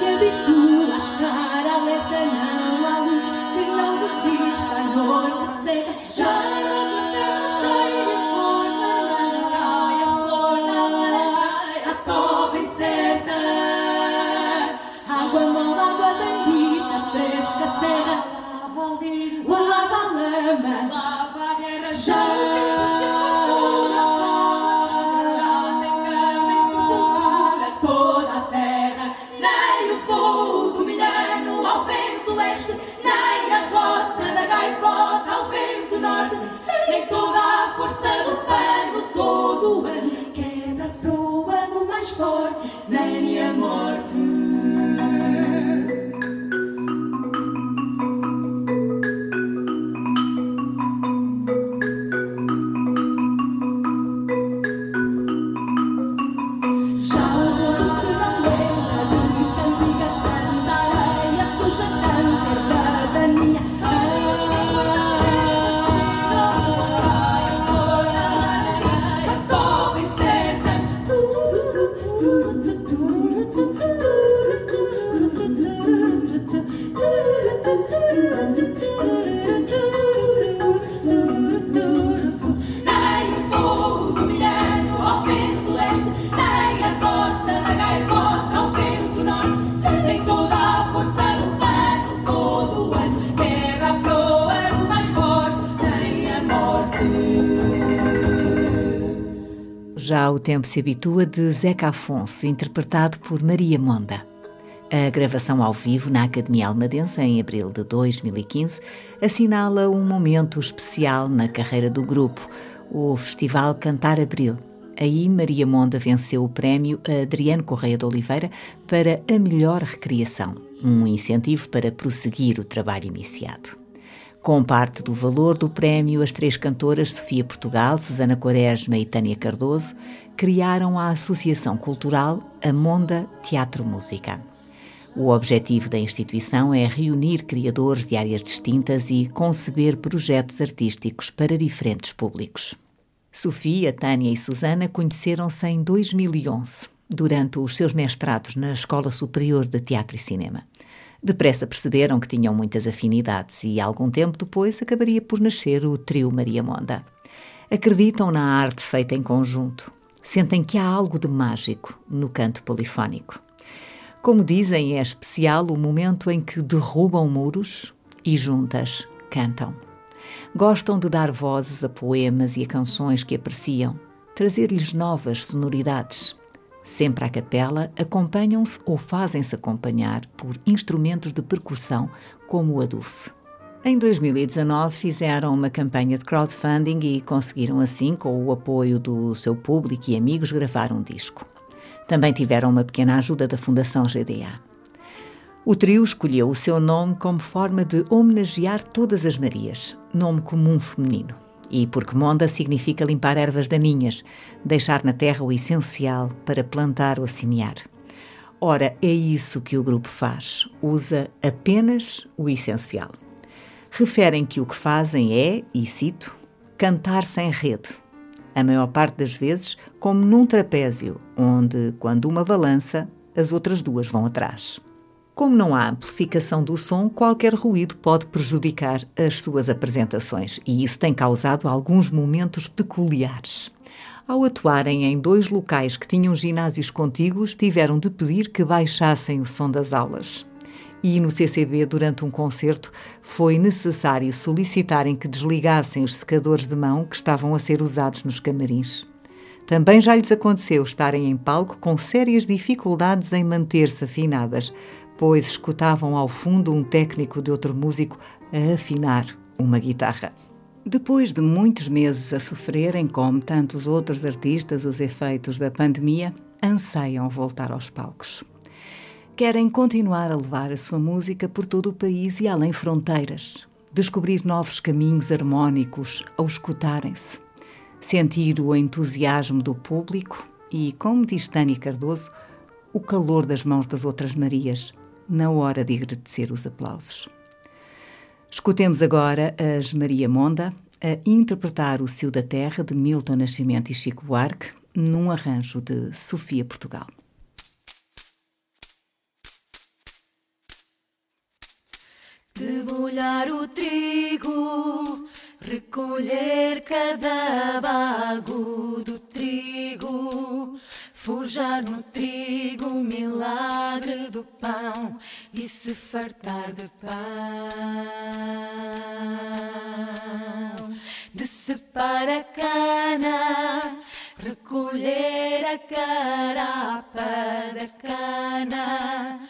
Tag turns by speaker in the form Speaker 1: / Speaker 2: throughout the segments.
Speaker 1: se habitua a alerta, não há luz que não resista à noite seca. Cheira de Deus, cheira de flor, laranja, a flor laranja, a cova incerta. Água mala, água bendita, fresca, serra, lava a lama, lava a guerra, chão, povo.
Speaker 2: Já o tempo se habitua de Zeca Afonso, interpretado por Maria Monda. A gravação ao vivo na Academia Almadense, em abril de 2015, assinala um momento especial na carreira do grupo, o Festival Cantar Abril. Aí, Maria Monda venceu o prémio Adriano Correia de Oliveira para a melhor recriação, um incentivo para prosseguir o trabalho iniciado. Com parte do valor do prémio, as três cantoras Sofia Portugal, Susana Quaresma e Tânia Cardoso criaram a Associação Cultural Amonda Teatro Música. O objetivo da instituição é reunir criadores de áreas distintas e conceber projetos artísticos para diferentes públicos. Sofia, Tânia e Susana conheceram-se em 2011, durante os seus mestrados na Escola Superior de Teatro e Cinema. Depressa perceberam que tinham muitas afinidades e, algum tempo depois, acabaria por nascer o trio Maria Monda. Acreditam na arte feita em conjunto. Sentem que há algo de mágico no canto polifónico. Como dizem, é especial o momento em que derrubam muros e juntas cantam. Gostam de dar vozes a poemas e a canções que apreciam, trazer-lhes novas sonoridades sempre à capela, acompanham-se ou fazem-se acompanhar por instrumentos de percussão, como o aduf. Em 2019 fizeram uma campanha de crowdfunding e conseguiram assim, com o apoio do seu público e amigos, gravar um disco. Também tiveram uma pequena ajuda da Fundação GDA. O trio escolheu o seu nome como forma de homenagear todas as Marias, nome comum feminino. E porque monda significa limpar ervas daninhas, deixar na terra o essencial para plantar ou semear. Ora, é isso que o grupo faz, usa apenas o essencial. Referem que o que fazem é, e cito, cantar sem rede. A maior parte das vezes, como num trapézio, onde, quando uma balança, as outras duas vão atrás. Como não há amplificação do som, qualquer ruído pode prejudicar as suas apresentações e isso tem causado alguns momentos peculiares. Ao atuarem em dois locais que tinham ginásios contíguos, tiveram de pedir que baixassem o som das aulas. E no CCB, durante um concerto, foi necessário solicitarem que desligassem os secadores de mão que estavam a ser usados nos camarins. Também já lhes aconteceu estarem em palco com sérias dificuldades em manter-se afinadas, pois escutavam ao fundo um técnico de outro músico a afinar uma guitarra. Depois de muitos meses a sofrerem, como tantos outros artistas, os efeitos da pandemia, anseiam voltar aos palcos. Querem continuar a levar a sua música por todo o país e além fronteiras, descobrir novos caminhos harmónicos ao escutarem-se, sentir o entusiasmo do público e, como diz Tânia Cardoso, o calor das mãos das outras Marias na hora de agradecer os aplausos. Escutemos agora as Maria Monda a interpretar o Cio da Terra de Milton Nascimento e Chico Buarque num arranjo de Sofia Portugal.
Speaker 3: Debulhar o trigo, recolher cada bago do trigo Forjar no trigo o milagre do pão e se fartar de pão. Decepar a cana, recolher a carapa da cana.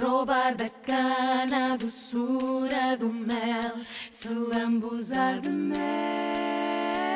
Speaker 3: Roubar da cana a doçura do mel, se lambuzar de mel.